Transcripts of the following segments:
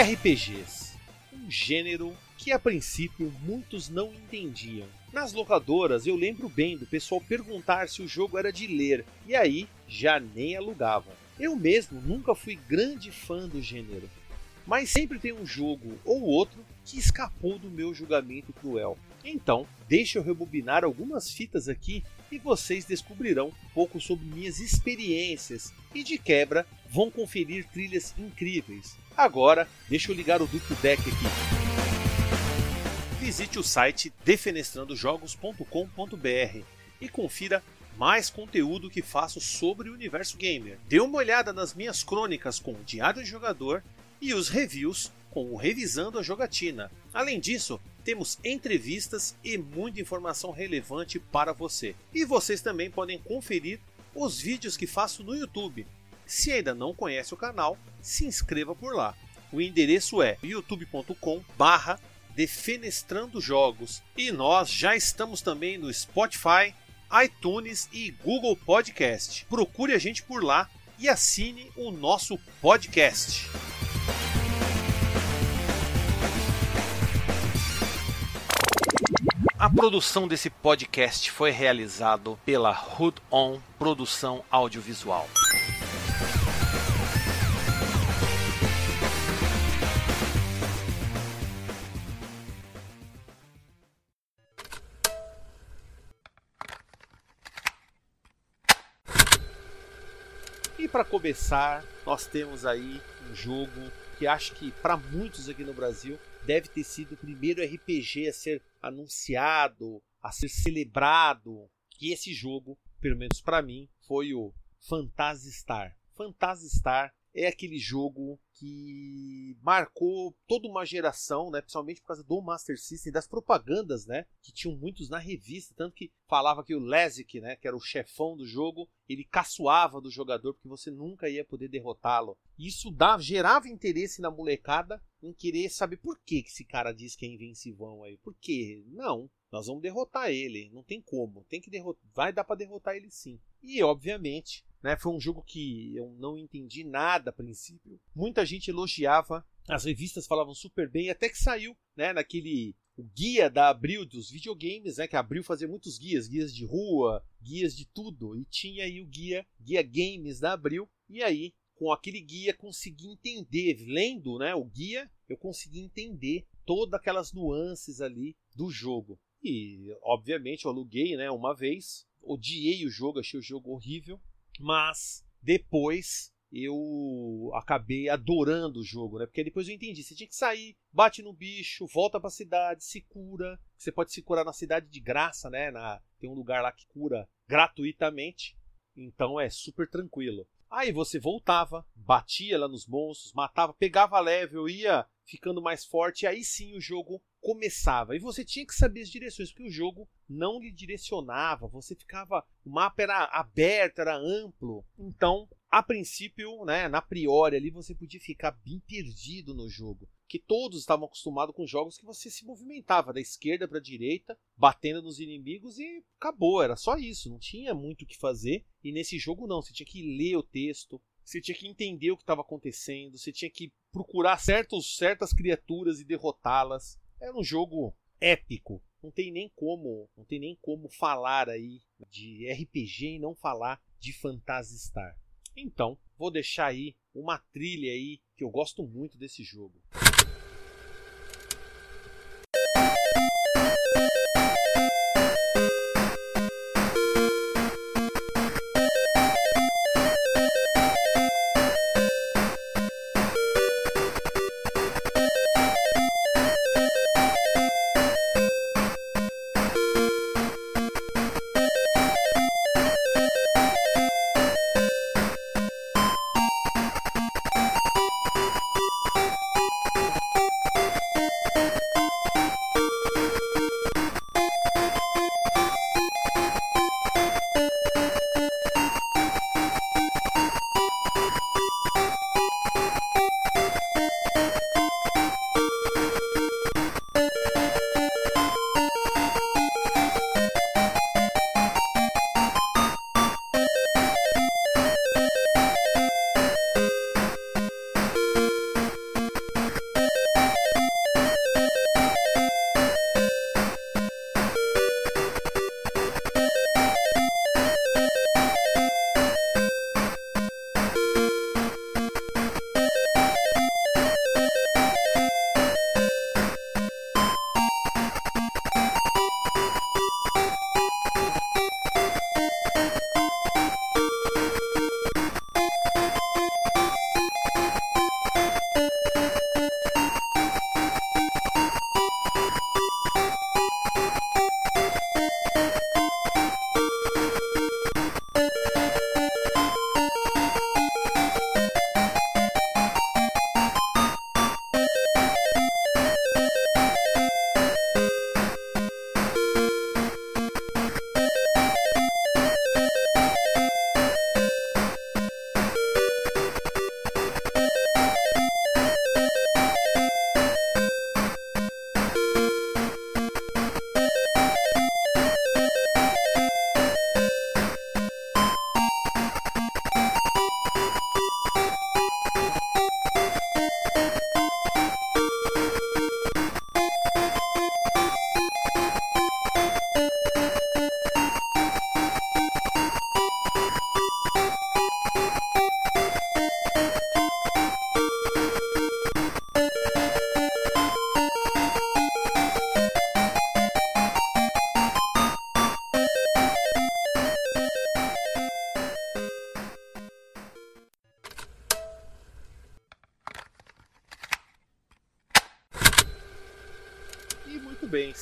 RPGs, um gênero que a princípio muitos não entendiam. Nas locadoras eu lembro bem do pessoal perguntar se o jogo era de ler, e aí já nem alugavam. Eu mesmo nunca fui grande fã do gênero, mas sempre tem um jogo ou outro que escapou do meu julgamento cruel. Então, deixa eu rebobinar algumas fitas aqui e vocês descobrirão um pouco sobre minhas experiências e de quebra vão conferir trilhas incríveis. Agora, deixa eu ligar o duplo deck aqui. Visite o site defenestrandojogos.com.br e confira mais conteúdo que faço sobre o universo gamer. Dê uma olhada nas minhas crônicas com o Diário de Jogador e os reviews com o Revisando a Jogatina. Além disso, temos entrevistas e muita informação relevante para você. E vocês também podem conferir os vídeos que faço no YouTube. Se ainda não conhece o canal, se inscreva por lá. O endereço é youtube.com barra Defenestrando Jogos. E nós já estamos também no Spotify, iTunes e Google Podcast. Procure a gente por lá e assine o nosso podcast. A produção desse podcast foi realizado pela Hood On Produção Audiovisual. E para começar, nós temos aí um jogo que acho que para muitos aqui no Brasil deve ter sido o primeiro RPG a ser anunciado, a ser celebrado. E esse jogo, pelo menos para mim, foi o Phantasy Star. Phantasy Star é aquele jogo que marcou toda uma geração, né? Principalmente por causa do Master System, das propagandas, né? Que tinham muitos na revista, tanto que falava que o Lezic, né? Que era o chefão do jogo, ele caçoava do jogador porque você nunca ia poder derrotá-lo. Isso dava, gerava interesse na molecada em querer saber por que esse cara diz que é invencivão aí. Por quê? Não, nós vamos derrotar ele, não tem como, tem que derrotar, vai dar para derrotar ele sim. E obviamente né? Foi um jogo que eu não entendi nada a princípio. Muita gente elogiava, as revistas falavam super bem, até que saiu né, naquele o guia da Abril dos videogames, né, que a Abril fazia muitos guias, guias de rua, guias de tudo, e tinha aí o guia, guia games da Abril, e aí com aquele guia consegui entender, lendo, né, o guia, eu consegui entender todas aquelas nuances ali do jogo. E obviamente eu aluguei, né, uma vez, odiei o jogo, achei o jogo horrível, mas depois eu acabei adorando o jogo, né? Porque depois eu entendi, você tinha que sair, bate no bicho, volta para cidade, se cura. Você pode se curar na cidade de graça, né? Na, tem um lugar lá que cura gratuitamente. Então é super tranquilo. Aí você voltava, batia lá nos monstros, matava, pegava level, ia ficando mais forte, aí sim o jogo começava. E você tinha que saber as direções, porque o jogo não lhe direcionava, você ficava. O mapa era aberto, era amplo. Então, a princípio, né, na priori ali, você podia ficar bem perdido no jogo. Que todos estavam acostumados com jogos que você se movimentava da esquerda para a direita, batendo nos inimigos e acabou, era só isso, não tinha muito o que fazer. E nesse jogo não, você tinha que ler o texto, você tinha que entender o que estava acontecendo, você tinha que procurar certos, certas criaturas e derrotá-las. Era um jogo épico. Não tem nem como, não tem nem como falar aí de RPG e não falar de Phantasy Star. Então, vou deixar aí uma trilha aí que eu gosto muito desse jogo.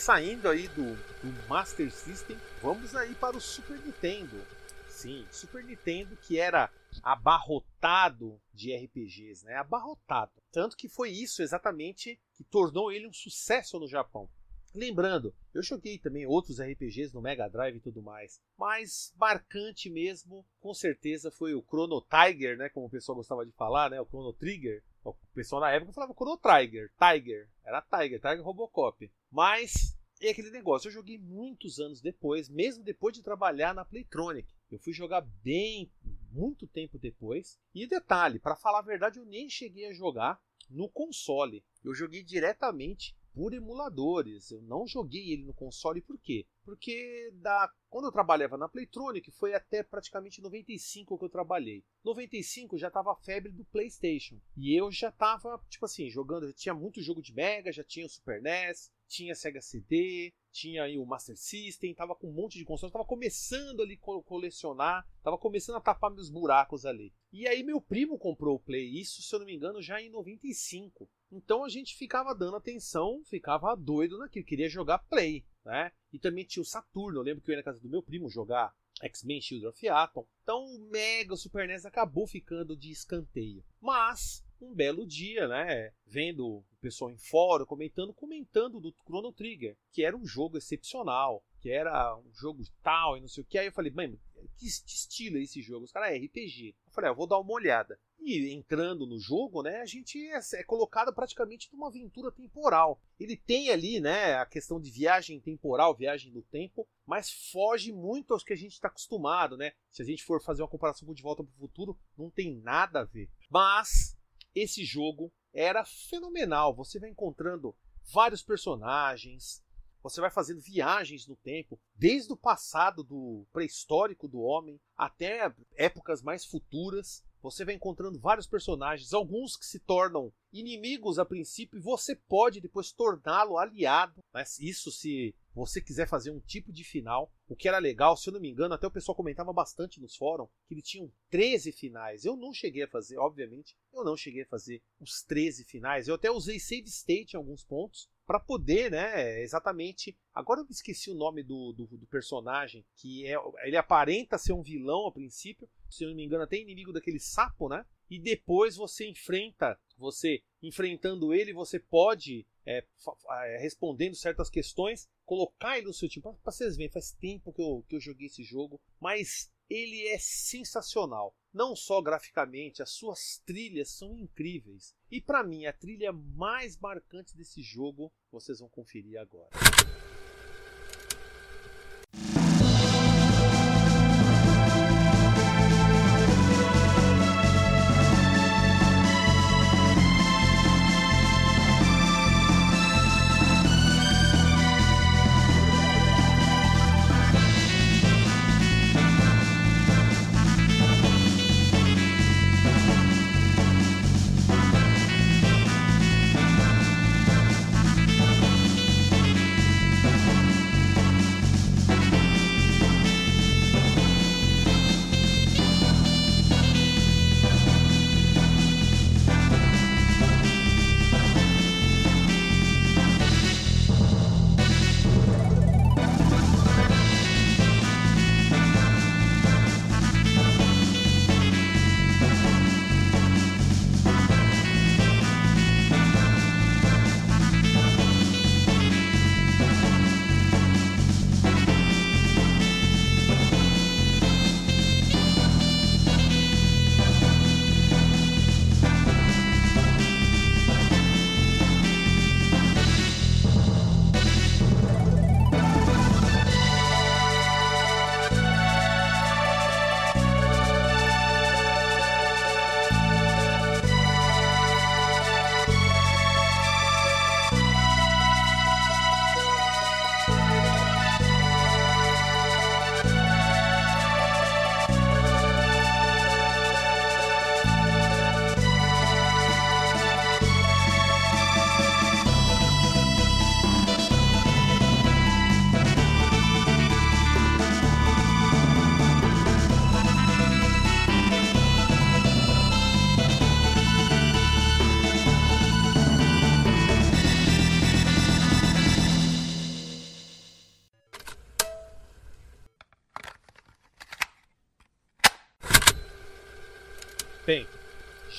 Saindo aí do, do Master System, vamos aí para o Super Nintendo. Sim, Super Nintendo que era abarrotado de RPGs, né? Abarrotado. Tanto que foi isso exatamente que tornou ele um sucesso no Japão. Lembrando, eu joguei também outros RPGs no Mega Drive e tudo mais, mas marcante mesmo, com certeza, foi o Chrono Tiger, né? Como o pessoal gostava de falar, né? O Chrono Trigger. O pessoal na época falava Chrono Trigger, Tiger, era Tiger, Tiger Robocop. Mas é aquele negócio, eu joguei muitos anos depois, mesmo depois de trabalhar na Playtronic. Eu fui jogar bem, muito tempo depois. E detalhe, para falar a verdade, eu nem cheguei a jogar no console. Eu joguei diretamente por emuladores. Eu não joguei ele no console por quê? Porque da quando eu trabalhava na Playtronic foi até praticamente 95 que eu trabalhei. 95 já tava a febre do PlayStation. E eu já tava, tipo assim, jogando, já tinha muito jogo de Mega, já tinha o Super NES, tinha Sega CD, tinha aí o Master System, tava com um monte de consoles, tava começando ali colecionar, tava começando a tapar meus buracos ali. E aí meu primo comprou o Play, isso se eu não me engano já em 95. Então a gente ficava dando atenção, ficava doido naquilo, queria jogar Play, né? E também tinha o Saturno, eu lembro que eu ia na casa do meu primo jogar X-Men Shield of Atom. Então o Mega Super NES acabou ficando de escanteio. Mas um belo dia, né, vendo o pessoal em fórum comentando, comentando do Chrono Trigger, que era um jogo excepcional, que era um jogo tal e não sei o que. Aí eu falei, mano, que estilo é esse jogo? Os caras é RPG. Eu falei, ah, eu vou dar uma olhada. E entrando no jogo, né, a gente é, é colocado praticamente numa aventura temporal. Ele tem ali, né, a questão de viagem temporal, viagem do tempo, mas foge muito aos que a gente está acostumado, né? Se a gente for fazer uma comparação com De Volta para o Futuro, não tem nada a ver. Mas esse jogo era fenomenal. Você vai encontrando vários personagens, você vai fazendo viagens no tempo, desde o passado do pré-histórico do homem até épocas mais futuras. Você vai encontrando vários personagens, alguns que se tornam inimigos a princípio, e você pode depois torná-lo aliado. Mas isso se você quiser fazer um tipo de final. O que era legal, se eu não me engano, até o pessoal comentava bastante nos fóruns que ele tinha 13 finais. Eu não cheguei a fazer, obviamente, eu não cheguei a fazer os 13 finais. Eu até usei save state em alguns pontos para poder, né, exatamente. Agora eu esqueci o nome do, do, do, personagem, que é ele aparenta ser um vilão a princípio, se eu não me engano, até inimigo daquele sapo, né? E depois você enfrenta, você enfrentando ele, você pode é, é, respondendo certas questões, colocar ele no seu time. Para vocês verem, faz tempo que eu, que eu joguei esse jogo, mas ele é sensacional. Não só graficamente, as suas trilhas são incríveis. E para mim, a trilha mais marcante desse jogo, vocês vão conferir agora.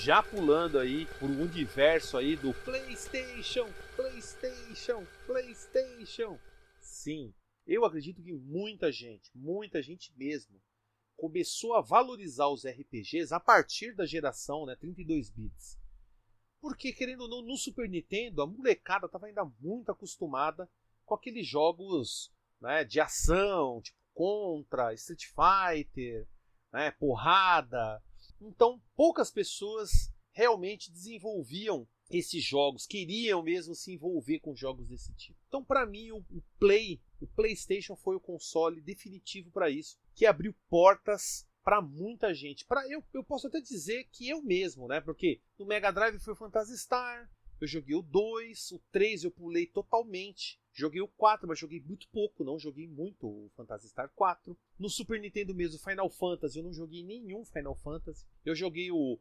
Já pulando aí por um universo aí do PlayStation, PlayStation, PlayStation. Sim, eu acredito que muita gente, muita gente mesmo, começou a valorizar os RPGs a partir da geração né, 32 bits. Porque, querendo ou não, no Super Nintendo, a molecada estava ainda muito acostumada com aqueles jogos né, de ação, tipo Contra, Street Fighter, né, porrada. Então, poucas pessoas realmente desenvolviam esses jogos, queriam mesmo se envolver com jogos desse tipo. Então, para mim, o, Play, o PlayStation foi o console definitivo para isso, que abriu portas para muita gente. Para eu, eu posso até dizer que eu mesmo, né? Porque no Mega Drive foi o Phantasy Star, eu joguei o 2, o 3 eu pulei totalmente. Joguei o 4, mas joguei muito pouco, não joguei muito o Phantasy Star 4. No Super Nintendo mesmo, Final Fantasy, eu não joguei nenhum Final Fantasy. Eu joguei o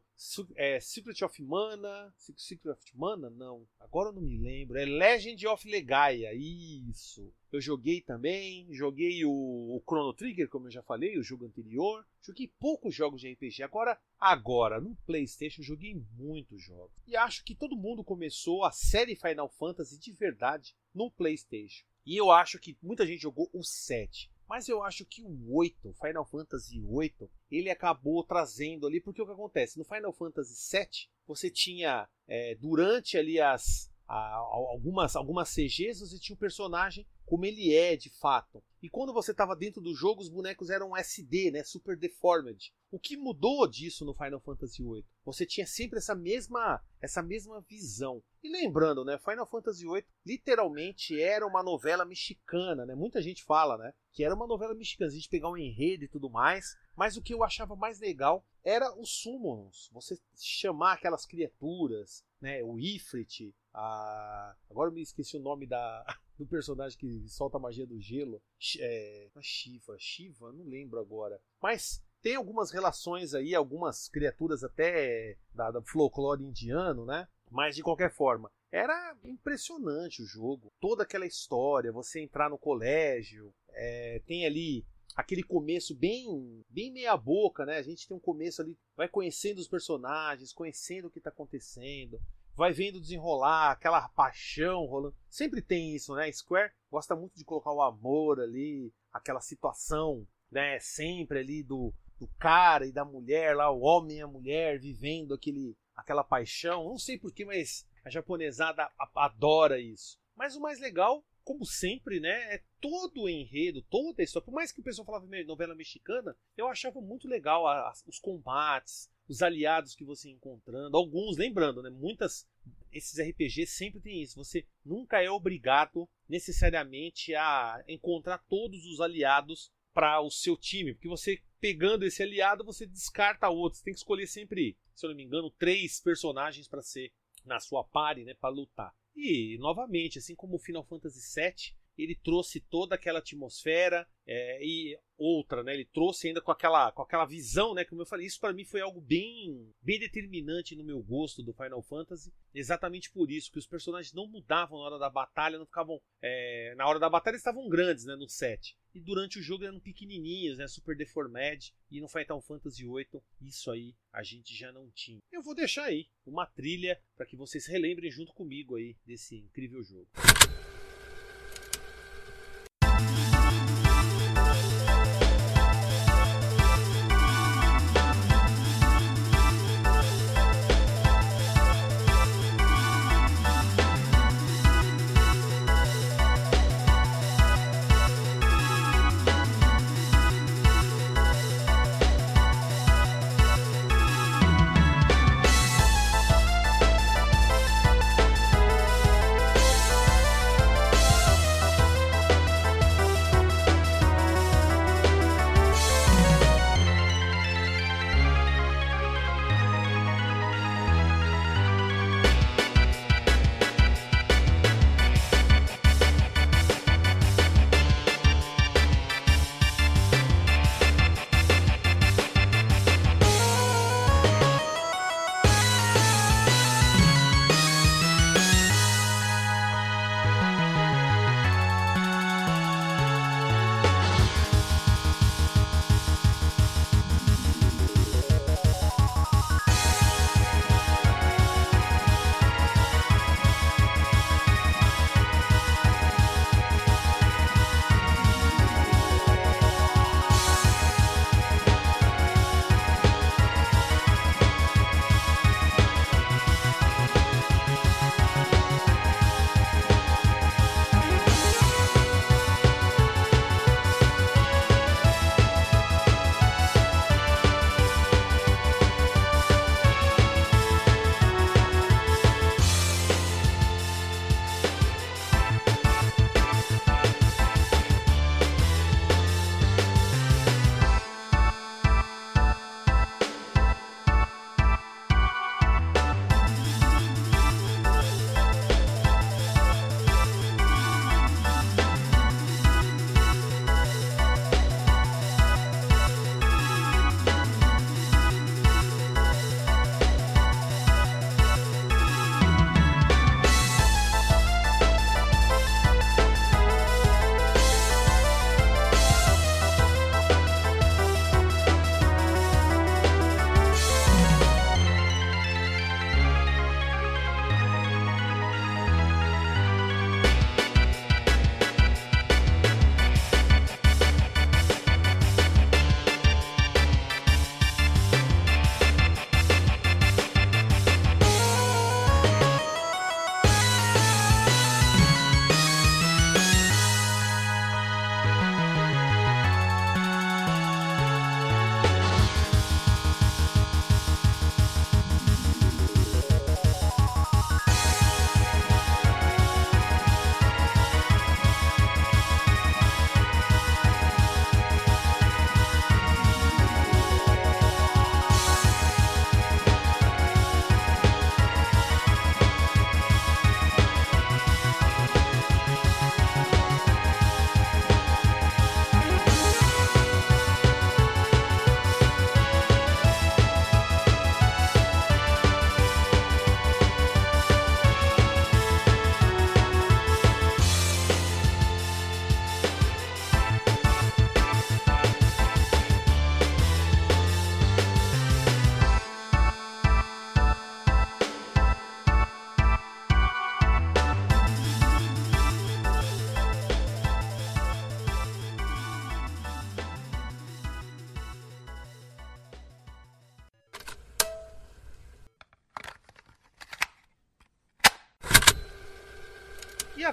é, Secret of Mana. Secret of Mana? Não, agora eu não me lembro. É Legend of Legaia, isso. Eu joguei também, joguei o, o, Chrono Trigger, como eu já falei, o jogo anterior. Joguei poucos jogos de RPG. Agora, agora, no PlayStation, joguei muitos jogos. E acho que todo mundo começou a série Final Fantasy de verdade no PlayStation. E eu acho que muita gente jogou o 7. Mas eu acho que o 8, Final Fantasy 8, ele acabou trazendo ali, porque o que acontece? No Final Fantasy 7, você tinha, é, durante ali as, a, algumas, algumas CGs, você tinha um personagem como ele é de fato. E quando você estava dentro do jogo, os bonecos eram SD, né, super deformed. O que mudou disso no Final Fantasy VIII? Você tinha sempre essa mesma, essa mesma visão. E lembrando, né, Final Fantasy VIII literalmente era uma novela mexicana, né? Muita gente fala, né, que era uma novela mexicana, a gente pegar um enredo e tudo mais. Mas o que eu achava mais legal era os summons, você chamar aquelas criaturas, né, o Ifrit, a... agora eu me esqueci o nome da do personagem que solta a magia do gelo. É, a Shiva, Shiva, não lembro agora. Mas tem algumas relações aí, algumas criaturas até da, da folclore indiano, né? Mas de qualquer forma, era impressionante o jogo. Toda aquela história, você entrar no colégio, é, tem ali aquele começo bem bem meia boca, né? A gente tem um começo ali, vai conhecendo os personagens, conhecendo o que está acontecendo, vai vendo desenrolar, aquela paixão rolando. Sempre tem isso, né? Square gosta muito de colocar o amor ali, aquela situação, né? Sempre ali do, do cara e da mulher lá, o homem e a mulher vivendo aquele, aquela paixão. Não sei porquê, mas a japonesada adora isso. Mas o mais legal, como sempre, né? É todo o enredo, toda a história. Por mais que o pessoal falava novela mexicana, eu achava muito legal os combates, os aliados que você encontrando, alguns, lembrando, né, muitas esses RPGs sempre tem isso, você nunca é obrigado necessariamente a encontrar todos os aliados para o seu time, porque você pegando esse aliado, você descarta outros, tem que escolher sempre, se eu não me engano, três personagens para ser na sua party, né, para lutar. E novamente, assim como o Final Fantasy VII, ele trouxe toda aquela atmosfera é, e outra, né? Ele trouxe ainda com aquela, com aquela visão, né? Como eu falei, isso para mim foi algo bem, bem determinante no meu gosto do Final Fantasy. Exatamente por isso que os personagens não mudavam na hora da batalha, não ficavam é, na hora da batalha eles estavam grandes, né? No set e durante o jogo eram pequenininhos, né? Super deformed e no Final Fantasy VIII isso aí a gente já não tinha. Eu vou deixar aí uma trilha para que vocês relembrem junto comigo aí desse incrível jogo.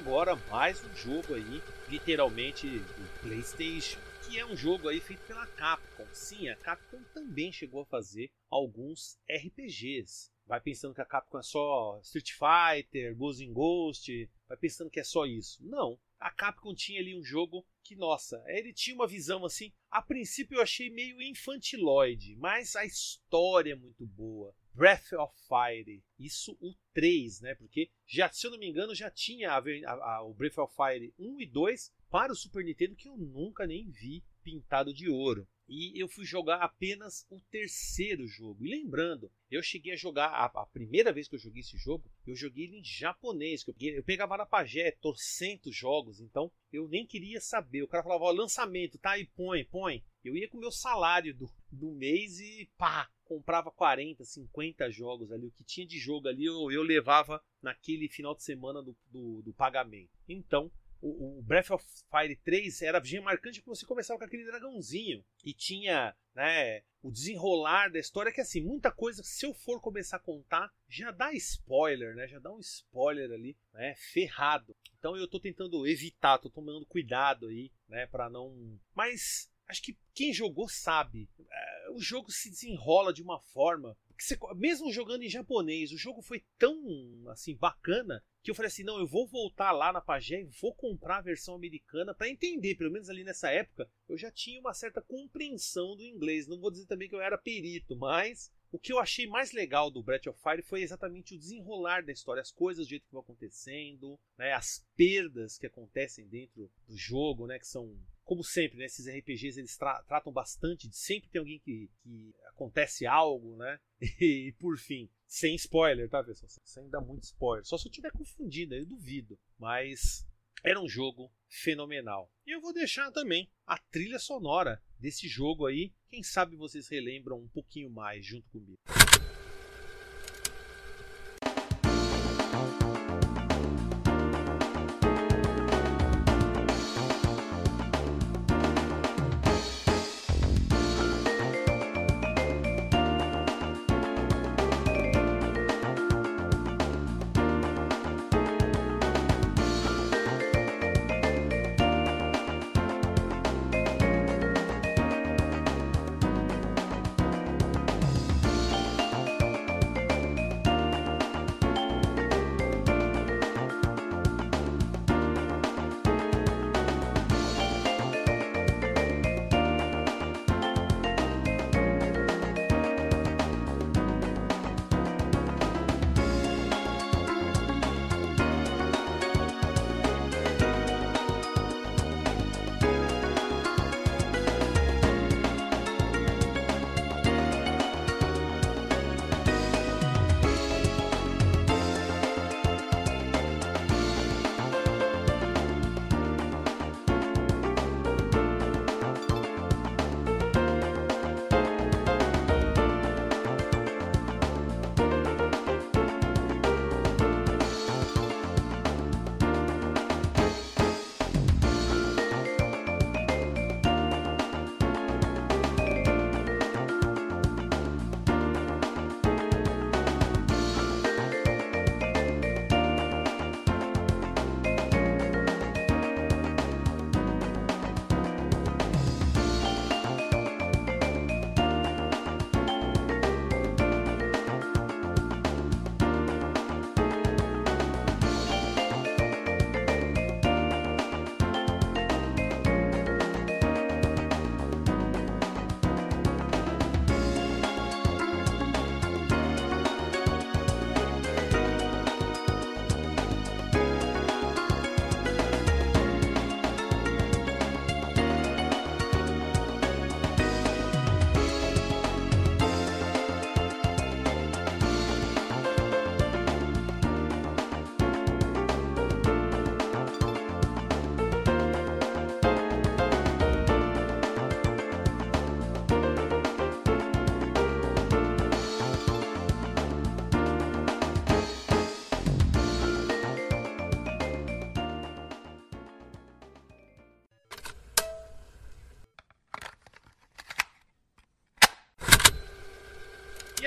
Agora mais um jogo aí, literalmente do PlayStation, que é um jogo aí feito pela Capcom. Sim, a Capcom também chegou a fazer alguns RPGs. Vai pensando que a Capcom é só Street Fighter, Ghost in Ghost, vai pensando que é só isso. Não, a Capcom tinha ali um jogo que, nossa, ele tinha uma visão assim. A princípio eu achei meio infantiloide, mas a história é muito boa. Breath of Fire, isso o 3, né? Porque já, se eu não me engano, já tinha a, a, a, o Breath of Fire 1 e 2 para o Super Nintendo que eu nunca nem vi pintado de ouro. E eu fui jogar apenas o terceiro jogo. E lembrando, eu cheguei a jogar a, a, primeira vez que eu joguei esse jogo, eu joguei ele em japonês. Eu, eu pegava na pajé, torcentos jogos, então eu nem queria saber. O cara falava, ó, lançamento, tá aí, põe, põe. Eu ia com o meu salário do, do mês e pá, comprava 40, 50 jogos ali. O que tinha de jogo ali eu, eu levava naquele final de semana do, do, do pagamento. Então, o, o, Breath of Fire 3 era marcante porque você começava com aquele dragãozinho e tinha né, o desenrolar da história que assim, muita coisa, se eu for começar a contar, já dá spoiler, né? Já dá um spoiler ali, né? Ferrado. Então eu tô tentando evitar, tô tomando cuidado aí, né, para não Mas acho que quem jogou sabe. O jogo se desenrola de uma forma que você, mesmo jogando em japonês, o jogo foi tão assim bacana que eu falei assim, não, eu vou voltar lá na Pagé e vou comprar a versão americana para entender, pelo menos ali nessa época, eu já tinha uma certa compreensão do inglês. Não vou dizer também que eu era perito, mas o que eu achei mais legal do Breath of Fire foi exatamente o desenrolar da história, as coisas do jeito que vão acontecendo, né, as perdas que acontecem dentro do jogo, né, que são como sempre, né, esses RPGs eles tra tratam bastante de sempre tem alguém que, que acontece algo, né? E, por fim, sem spoiler, tá, pessoal? Sem dar muito spoiler. Só se eu tiver confundido, eu duvido. Mas era um jogo fenomenal. E eu vou deixar também a trilha sonora desse jogo aí. Quem sabe vocês relembram um pouquinho mais junto comigo.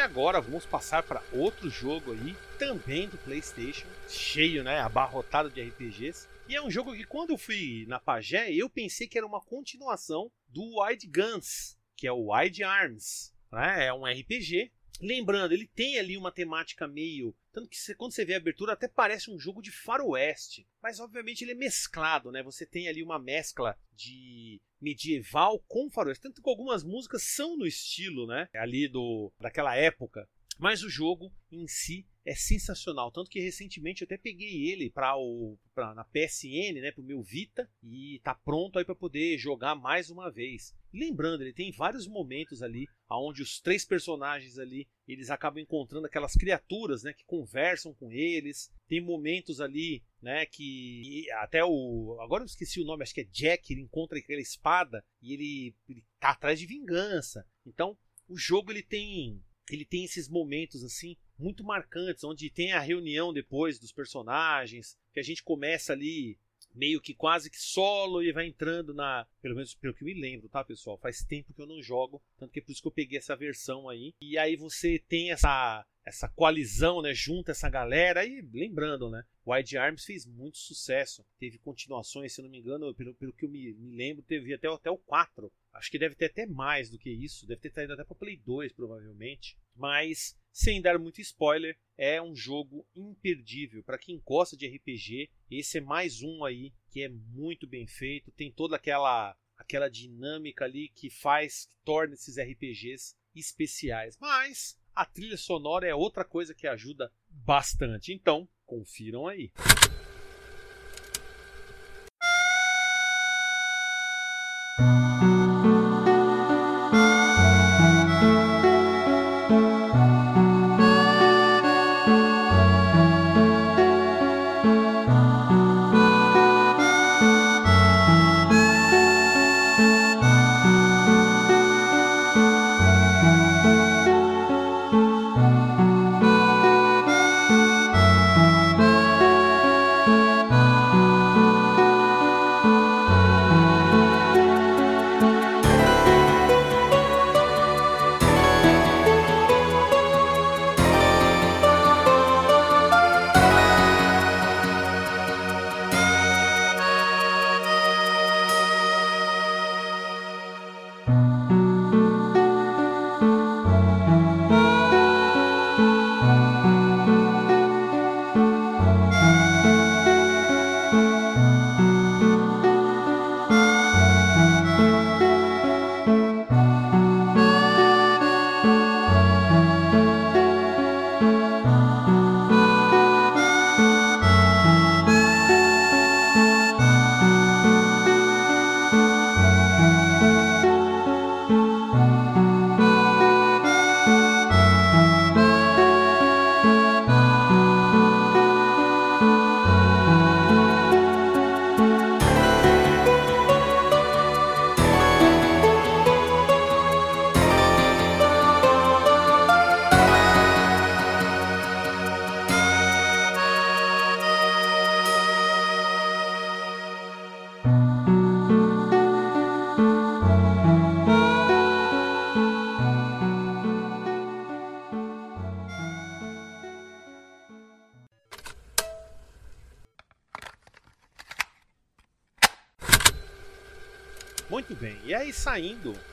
Agora vamos passar para outro jogo aí, também do PlayStation, cheio, né, abarrotado de RPGs. E é um jogo que quando eu fui na Pagé, eu pensei que era uma continuação do Wide Guns, que é o Wide Arms. Né? É um RPG. Lembrando, ele tem ali uma temática meio. Tanto que quando você vê a abertura, até parece um jogo de faroeste. Mas obviamente ele é mesclado, né? Você tem ali uma mescla de medieval com faroeste. Tanto que algumas músicas são no estilo, né? Ali do daquela época. Mas o jogo em si é sensacional. Tanto que recentemente eu até peguei ele para o pra, na PSN, né, pro meu Vita, e tá pronto aí para poder jogar mais uma vez. Lembrando, ele tem vários momentos ali onde os três personagens ali eles acabam encontrando aquelas criaturas, né, que conversam com eles. Tem momentos ali, né, que até o agora eu esqueci o nome, acho que é Jack, ele encontra aquela espada e ele, ele tá atrás de vingança. Então, o jogo ele tem ele tem esses momentos assim muito marcantes, onde tem a reunião depois dos personagens, que a gente começa ali meio que quase que solo e vai entrando na. Pelo menos pelo que eu me lembro, tá, pessoal? Faz tempo que eu não jogo, tanto que é por isso que eu peguei essa versão aí. E aí você tem essa essa coalizão, né, junta essa galera e lembrando, né, Wide Arms fez muito sucesso, teve continuações, se não me engano, pelo, pelo que eu me, me lembro, teve até, até o 4, acho que deve ter até mais do que isso, deve ter saído até para Play 2 provavelmente, mas sem dar muito spoiler, é um jogo imperdível para quem gosta de RPG. Esse é mais um aí que é muito bem feito, tem toda aquela aquela dinâmica ali que faz, que torna esses RPGs especiais. Mas a trilha sonora é outra coisa que ajuda bastante. Então, confiram aí.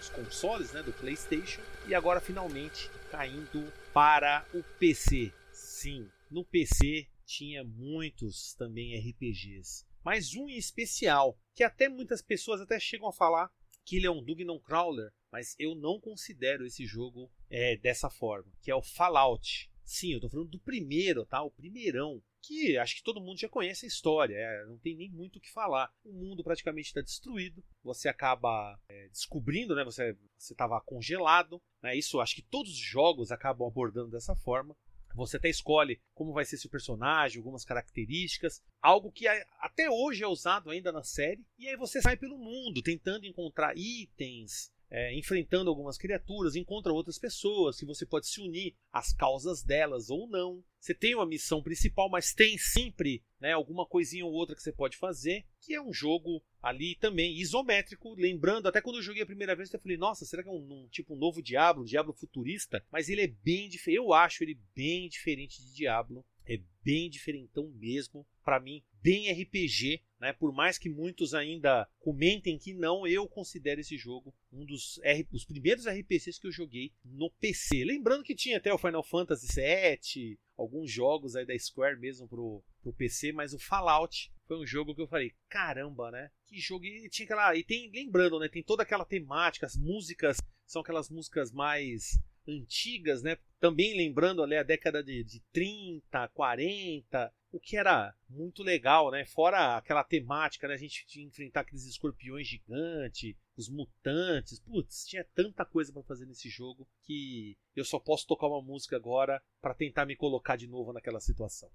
Saindo os consoles né, do PlayStation e agora finalmente caindo para o PC. Sim, no PC tinha muitos também RPGs, mas um em especial que até muitas pessoas até chegam a falar que ele é um Dungeon Crawler, mas eu não considero esse jogo é, dessa forma, que é o Fallout. Sim, eu estou falando do primeiro, tá? O primeirão que acho que todo mundo já conhece a história, é, não tem nem muito o que falar. O mundo praticamente está destruído, você acaba é, descobrindo, né? Você estava congelado, né? Isso acho que todos os jogos acabam abordando dessa forma. Você até escolhe como vai ser seu personagem, algumas características, algo que até hoje é usado ainda na série. E aí você sai pelo mundo tentando encontrar itens, é, enfrentando algumas criaturas, encontra outras pessoas que você pode se unir às causas delas ou não. Você tem uma missão principal, mas tem sempre né, alguma coisinha ou outra que você pode fazer, que é um jogo ali também isométrico. Lembrando, até quando eu joguei a primeira vez, eu falei, nossa, será que é um, um tipo um novo Diablo, um Diablo futurista? Mas ele é bem diferente, eu acho ele bem diferente de Diablo. É bem diferentão mesmo. Para mim, bem RPG, né? Por mais que muitos ainda comentem que não, eu considero esse jogo um dos R... os primeiros RPGs que eu joguei no PC. Lembrando que tinha até o Final Fantasy VII, alguns jogos aí da Square mesmo pro, pro PC, mas o Fallout foi um jogo que eu falei, caramba, né? Que jogo e tinha aquela e tem lembrando, né? Tem toda aquela temática, as músicas são aquelas músicas mais antigas, né? Também lembrando ali a década de, de 30, 40, o que era muito legal, né? Fora aquela temática, né? A gente tinha enfrentar aqueles escorpiões gigantes, os mutantes. Putz, tinha tanta coisa para fazer nesse jogo que eu só posso tocar uma música agora para tentar me colocar de novo naquela situação.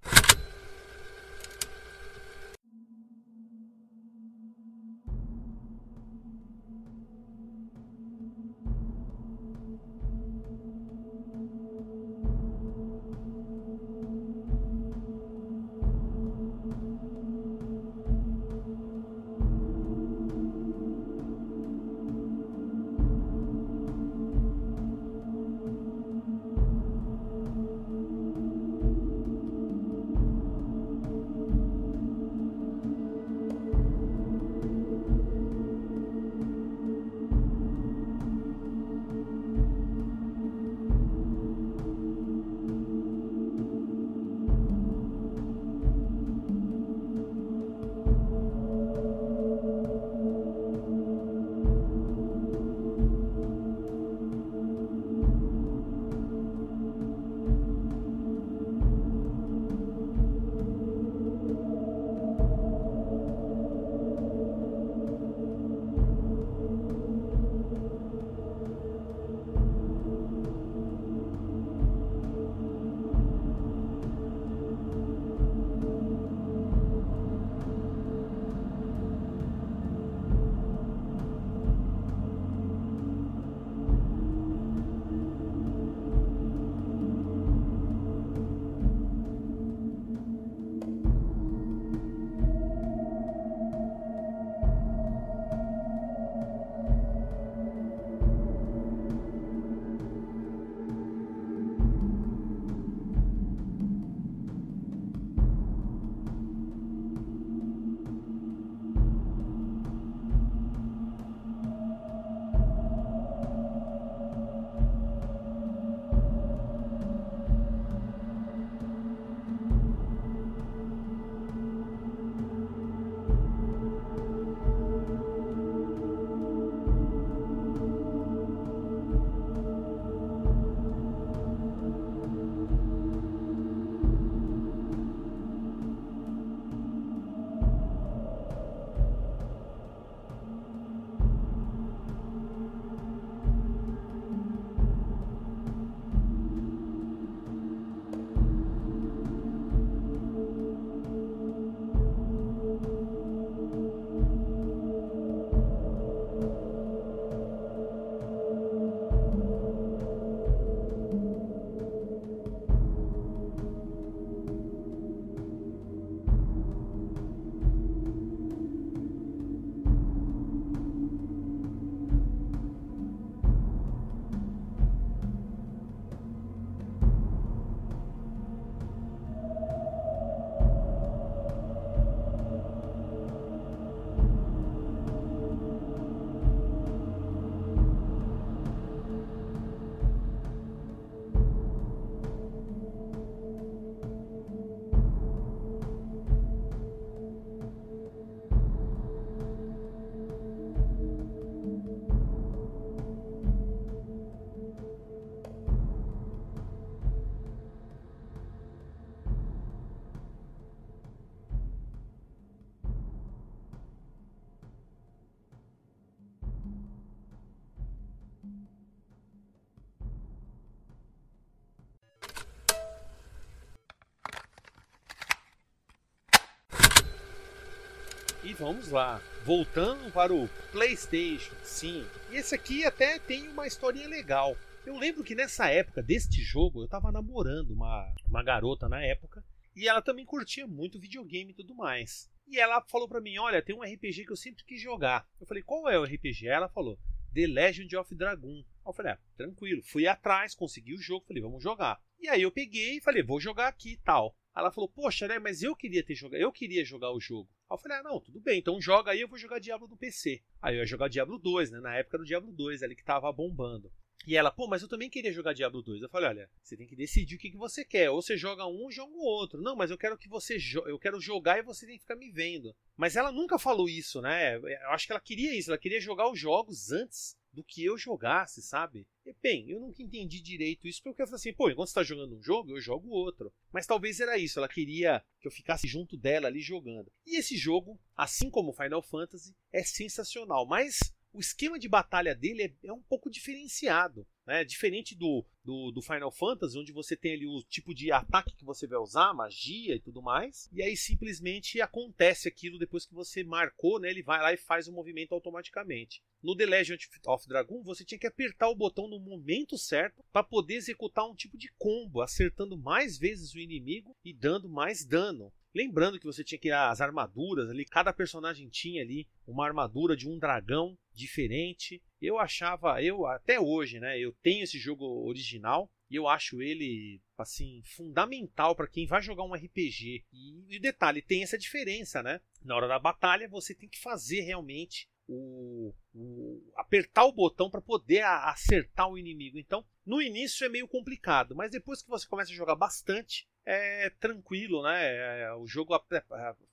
E vamos lá. voltando para o PlayStation, sim. E esse aqui até tem uma historinha legal. Eu lembro que nessa época deste jogo eu tava namorando uma, uma garota na época e ela também curtia muito videogame e tudo mais. E ela falou para mim: Olha, tem um RPG que eu sempre quis jogar. Eu falei: Qual é o RPG? Ela falou: The Legend of Dragon. Eu falei: ah, tranquilo. Fui atrás, consegui o jogo, falei: Vamos jogar. E aí eu peguei e falei: Vou jogar aqui e tal. Ela falou: Poxa, né? Mas eu queria ter jogado, eu queria jogar o jogo. Aí eu falei: Ah, não, tudo bem, então joga aí, eu vou jogar Diablo no PC. Aí eu ia jogar Diablo 2, né? Na época do Diablo 2, ali que tava bombando. E ela, pô, mas eu também queria jogar Diablo 2. Eu falei, olha, você tem que decidir o que, que você quer. Ou você joga um ou joga o outro. Não, mas eu quero que você eu quero jogar e você tem que ficar me vendo. Mas ela nunca falou isso, né? Eu acho que ela queria isso, ela queria jogar os jogos antes do que eu jogasse, sabe? E, bem, eu nunca entendi direito isso, porque eu falei assim, pô, enquanto você tá jogando um jogo, eu jogo outro. Mas talvez era isso, ela queria que eu ficasse junto dela ali jogando. E esse jogo, assim como Final Fantasy, é sensacional, mas o esquema de batalha dele é, é um pouco diferenciado. Né? Diferente do, do, do, Final Fantasy, onde você tem ali o tipo de ataque que você vai usar, magia e tudo mais, e aí simplesmente acontece aquilo depois que você marcou, né? ele vai lá e faz o movimento automaticamente. No The Legend of Dragon, você tinha que apertar o botão no momento certo para poder executar um tipo de combo, acertando mais vezes o inimigo e dando mais dano. Lembrando que você tinha que as armaduras ali, cada personagem tinha ali uma armadura de um dragão diferente. Eu achava, eu até hoje, né, eu tenho esse jogo original e eu acho ele assim fundamental para quem vai jogar um RPG. E, e detalhe, tem essa diferença, né? Na hora da batalha você tem que fazer realmente o, o, apertar o botão para poder acertar o inimigo. Então, no início é meio complicado, mas depois que você começa a jogar bastante, é tranquilo, né? É, o jogo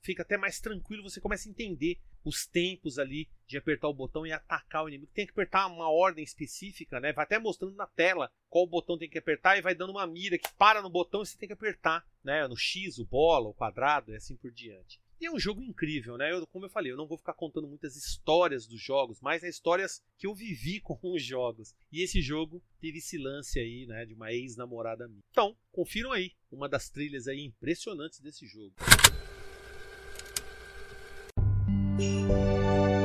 fica até mais tranquilo, você começa a entender os tempos ali de apertar o botão e atacar o inimigo. Tem que apertar uma ordem específica, né? Vai até mostrando na tela qual botão tem que apertar e vai dando uma mira que para no botão e você tem que apertar, né? No X, o bola, o quadrado e assim por diante. E é um jogo incrível, né? Eu, como eu falei, eu não vou ficar contando muitas histórias dos jogos, mas as histórias que eu vivi com os jogos. E esse jogo teve esse lance aí, né, de uma ex-namorada minha. Então, confiram aí uma das trilhas aí impressionantes desse jogo. Bem,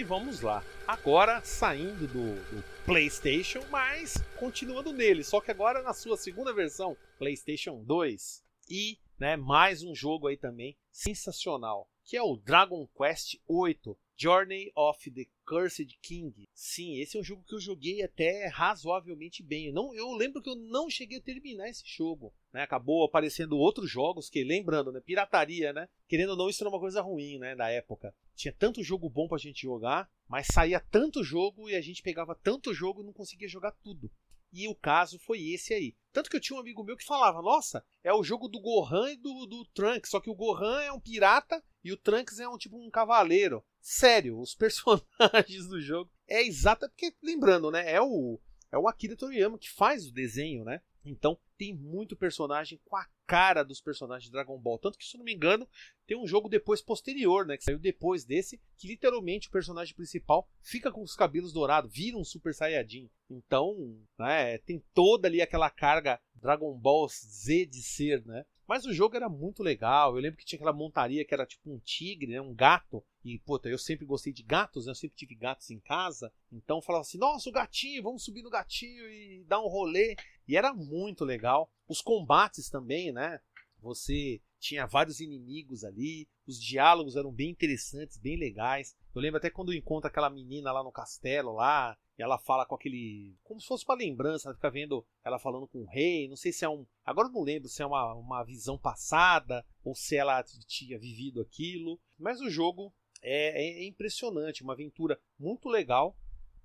e vamos lá. Agora saindo do, do, PlayStation, mas continuando nele, só que agora na sua segunda versão, PlayStation 2. E, né, mais um jogo aí também sensacional, que é o Dragon Quest 8 Journey of the Cursed King. Sim, esse é um jogo que eu joguei até razoavelmente bem. Eu, não, eu lembro que eu não cheguei a terminar esse jogo. Né? Acabou aparecendo outros jogos que, lembrando, né? Pirataria, né? Querendo ou não, isso era uma coisa ruim, né? Na época. Tinha tanto jogo bom pra gente jogar, mas saía tanto jogo e a gente pegava tanto jogo e não conseguia jogar tudo. E o caso foi esse aí. Tanto que eu tinha um amigo meu que falava: Nossa, é o jogo do Gohan e do, do Trunks. Só que o Gohan é um pirata e o Trunks é um tipo um cavaleiro. Sério, os personagens do jogo é exata. Porque, lembrando, né? É o, é o Akira Toriyama que faz o desenho, né? Então tem muito personagem com a cara dos personagens de Dragon Ball. Tanto que, se eu não me engano, tem um jogo depois posterior, né? Que saiu depois desse, que literalmente o personagem principal fica com os cabelos dourados, vira um Super Saiyajin. Então, né, tem toda ali aquela carga Dragon Ball Z de ser, né? Mas o jogo era muito legal. Eu lembro que tinha aquela montaria que era tipo um tigre, né? um gato. E, puta, eu sempre gostei de gatos, né? Eu sempre tive gatos em casa. Então falava assim: nossa, o gatinho, vamos subir no gatinho e dar um rolê. E era muito legal. Os combates também, né? Você tinha vários inimigos ali, os diálogos eram bem interessantes, bem legais. Eu lembro até quando encontra aquela menina lá no castelo lá, ela fala com aquele. como se fosse uma lembrança, ela fica vendo ela falando com o rei. Não sei se é um. Agora eu não lembro se é uma, uma visão passada ou se ela tinha vivido aquilo. Mas o jogo é, é impressionante, uma aventura muito legal.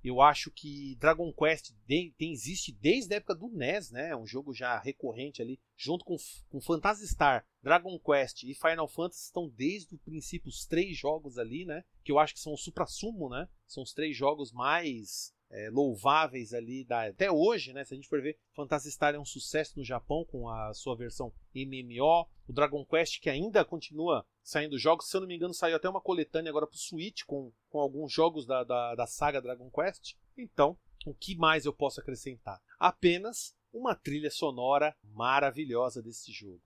Eu acho que Dragon Quest tem, existe desde a época do NES, né? É um jogo já recorrente ali, junto com, com Phantasy Star, Dragon Quest e Final Fantasy estão desde o princípio os três jogos ali, né? Que eu acho que são o supra-sumo, né? São os três jogos mais é, louváveis ali da, até hoje, né? Se a gente for ver, Phantasy Star é um sucesso no Japão com a sua versão MMO. O Dragon Quest que ainda continua saindo jogos, se eu não me engano, saiu até uma coletânea agora para o Switch com, com alguns jogos da, da, da saga Dragon Quest. Então, o que mais eu posso acrescentar? Apenas uma trilha sonora maravilhosa desse jogo.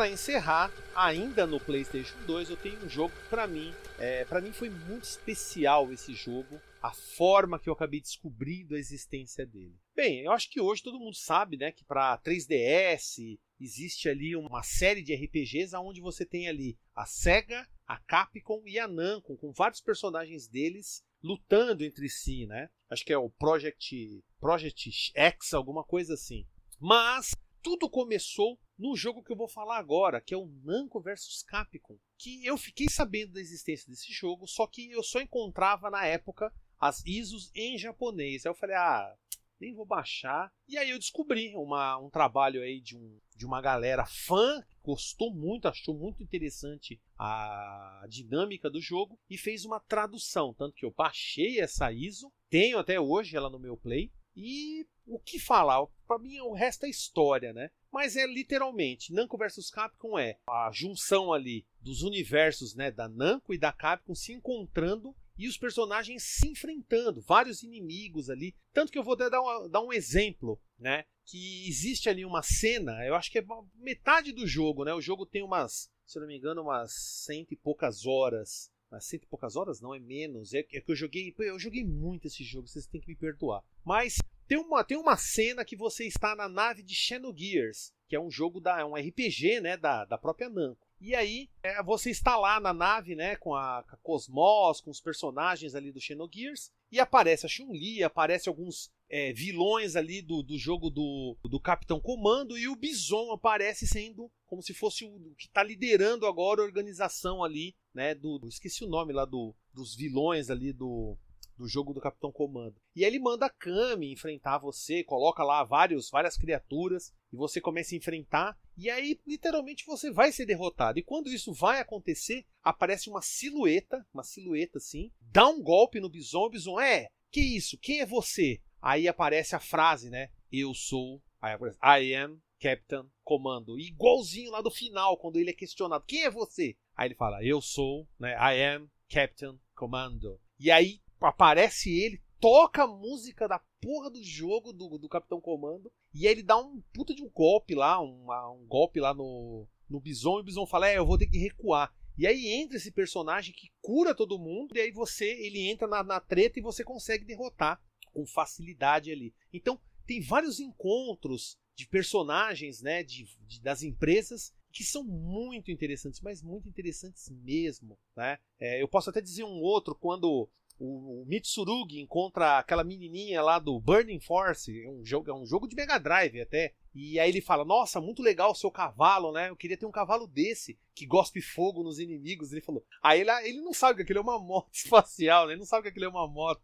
Para encerrar, ainda no PlayStation 2, eu tenho um jogo que para mim, é, para mim foi muito especial esse jogo, a forma que eu acabei descobrindo a existência dele. Bem, eu acho que hoje todo mundo sabe, né, que para 3DS existe ali uma série de RPGs onde você tem ali a Sega, a Capcom e a Namco, com vários personagens deles lutando entre si, né? Acho que é o Project Project X, alguma coisa assim. Mas tudo começou no jogo que eu vou falar agora, que é o Namco vs Capcom, que eu fiquei sabendo da existência desse jogo, só que eu só encontrava na época as ISOs em japonês. Aí eu falei, ah, nem vou baixar. E aí eu descobri uma, um trabalho aí de, um, de uma galera fã, gostou muito, achou muito interessante a dinâmica do jogo e fez uma tradução. Tanto que eu baixei essa ISO, tenho até hoje ela no meu Play. E o que falar? Para mim o resto é história, né? Mas é literalmente, Namco vs Capcom é a junção ali dos universos, né, da Namco e da Capcom se encontrando e os personagens se enfrentando, vários inimigos ali. Tanto que eu vou dar, dar um exemplo, né? Que existe ali uma cena, eu acho que é metade do jogo, né? O jogo tem umas, se não me engano, umas cento e poucas horas. Mas cento e poucas horas não, é menos. É, é que eu joguei. Eu joguei muito esse jogo, vocês têm que me perdoar. Mas tem uma, tem uma cena que você está na nave de Xenogears, que é um jogo da. É um RPG, né? Da, da própria Namco. E aí, é, você está lá na nave, né, com a, com a Cosmos, com os personagens ali do Xenogears, e aparece a Chun-Li, aparece alguns é, vilões ali do, do jogo do, do Capitão Comando, e o Bison aparece sendo como se fosse o que está liderando agora a organização ali, né, do, esqueci o nome lá do, dos vilões ali do, do jogo do Capitão Comando. E ele manda a Kami enfrentar você, coloca lá vários, várias criaturas e você começa a enfrentar. E aí, literalmente, você vai ser derrotado. E quando isso vai acontecer, aparece uma silhueta, uma silhueta assim, dá um golpe no Bison. O Bison, é, que isso? Quem é você? Aí aparece a frase, né? Eu sou. Aí aparece, I am Captain Comando. Igualzinho lá do final, quando ele é questionado: Quem é você? Aí ele fala: Eu sou, né? I am Captain Commando. E aí aparece ele, toca a música da porra do jogo do, do Capitão Comando e aí ele dá um puta de um golpe lá, um, um golpe lá no, no Bison e o Bison fala: É, eu vou ter que recuar. E aí entra esse personagem que cura todo mundo, e aí você, ele entra na, na treta e você consegue derrotar com facilidade ali. Então, tem vários encontros de personagens, né, de, de das empresas que são muito interessantes, mas muito interessantes mesmo, né? É, eu posso até dizer um outro quando o, Mitsurugi encontra aquela menininha lá do Burning Force, é um jogo, é um jogo de Mega Drive até. E aí ele fala: Nossa, muito legal o seu cavalo, né? Eu queria ter um cavalo desse que gospe fogo nos inimigos. Ele falou. Aí ele, ele não sabe que aquilo é uma moto espacial, né? Ele não sabe que aquilo é uma moto.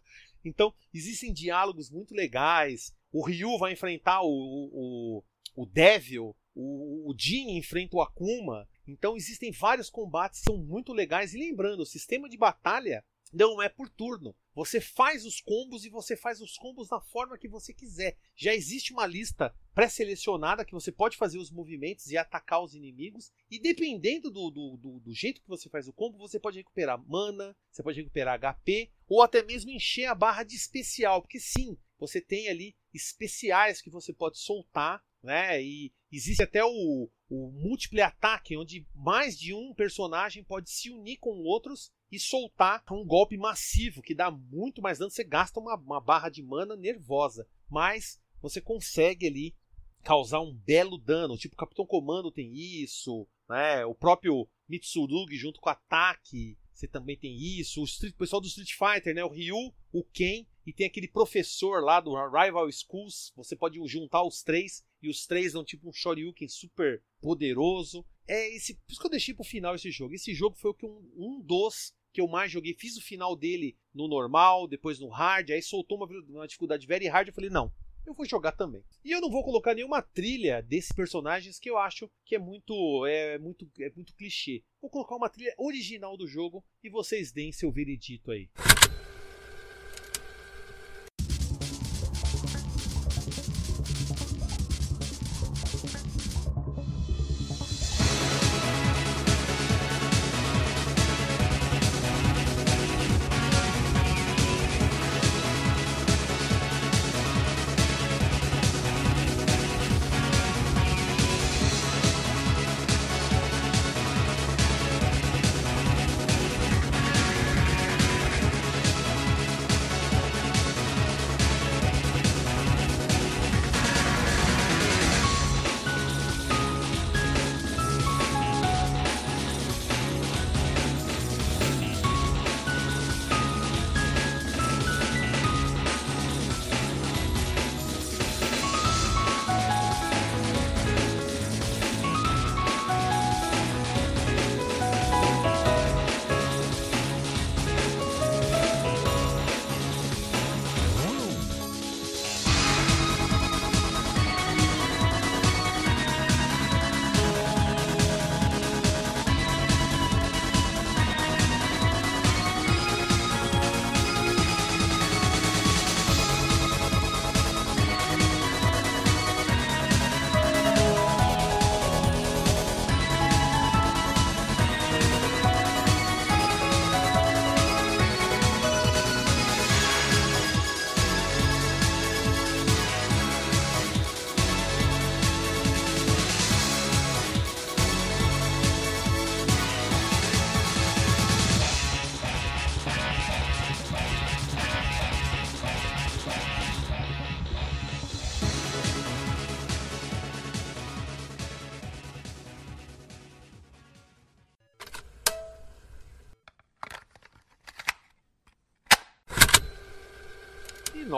Então, existem diálogos muito legais. O Ryu vai enfrentar o, o, o Devil, o, o Jin enfrenta o Akuma. Então, existem vários combates que são muito legais. E lembrando, o sistema de batalha não é por turno. Você faz os combos e você faz os combos da forma que você quiser. Já existe uma lista pré-selecionada que você pode fazer os movimentos e atacar os inimigos. E dependendo do, do, do, do, jeito que você faz o combo, você pode recuperar mana, você pode recuperar HP, ou até mesmo encher a barra de especial. Porque sim, você tem ali especiais que você pode soltar, né? E existe até o, o múltiplo ataque, onde mais de um personagem pode se unir com outros e soltar um golpe massivo que dá muito mais dano. Você gasta uma, uma barra de mana nervosa, mas você consegue ali causar um belo dano. Tipo, Capitão Comando tem isso, né? O próprio Mitsurugi junto com o ataque, você também tem isso. O, Street, o pessoal do Street Fighter, né? O Ryu, o Ken e tem aquele professor lá do Rival Schools. Você pode juntar os três e os três dão tipo um Shoryuken super poderoso. É esse, por isso que eu deixei pro final esse jogo. Esse jogo foi o que um, um dos que eu mais joguei. Fiz o final dele no normal, depois no hard, aí soltou uma, uma dificuldade very hard. Eu falei, não, eu vou jogar também. E eu não vou colocar nenhuma trilha desses personagens que eu acho que é muito é muito é muito clichê. Vou colocar uma trilha original do jogo e vocês deem seu veredito aí.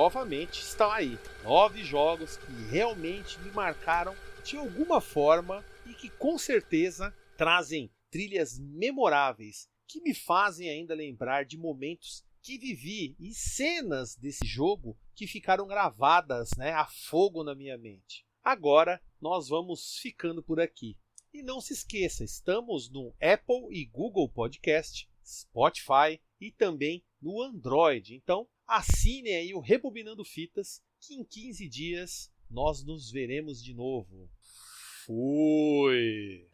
Novamente estão aí. Nove jogos que realmente me marcaram de alguma forma e que com certeza trazem trilhas memoráveis que me fazem ainda lembrar de momentos que vivi e cenas desse jogo que ficaram gravadas né, a fogo na minha mente. Agora nós vamos ficando por aqui. E não se esqueça, estamos no Apple e Google Podcast, Spotify e também no Android. Então assinem aí o Rebobinando Fitas, que em 15 dias nós nos veremos de novo. Fui!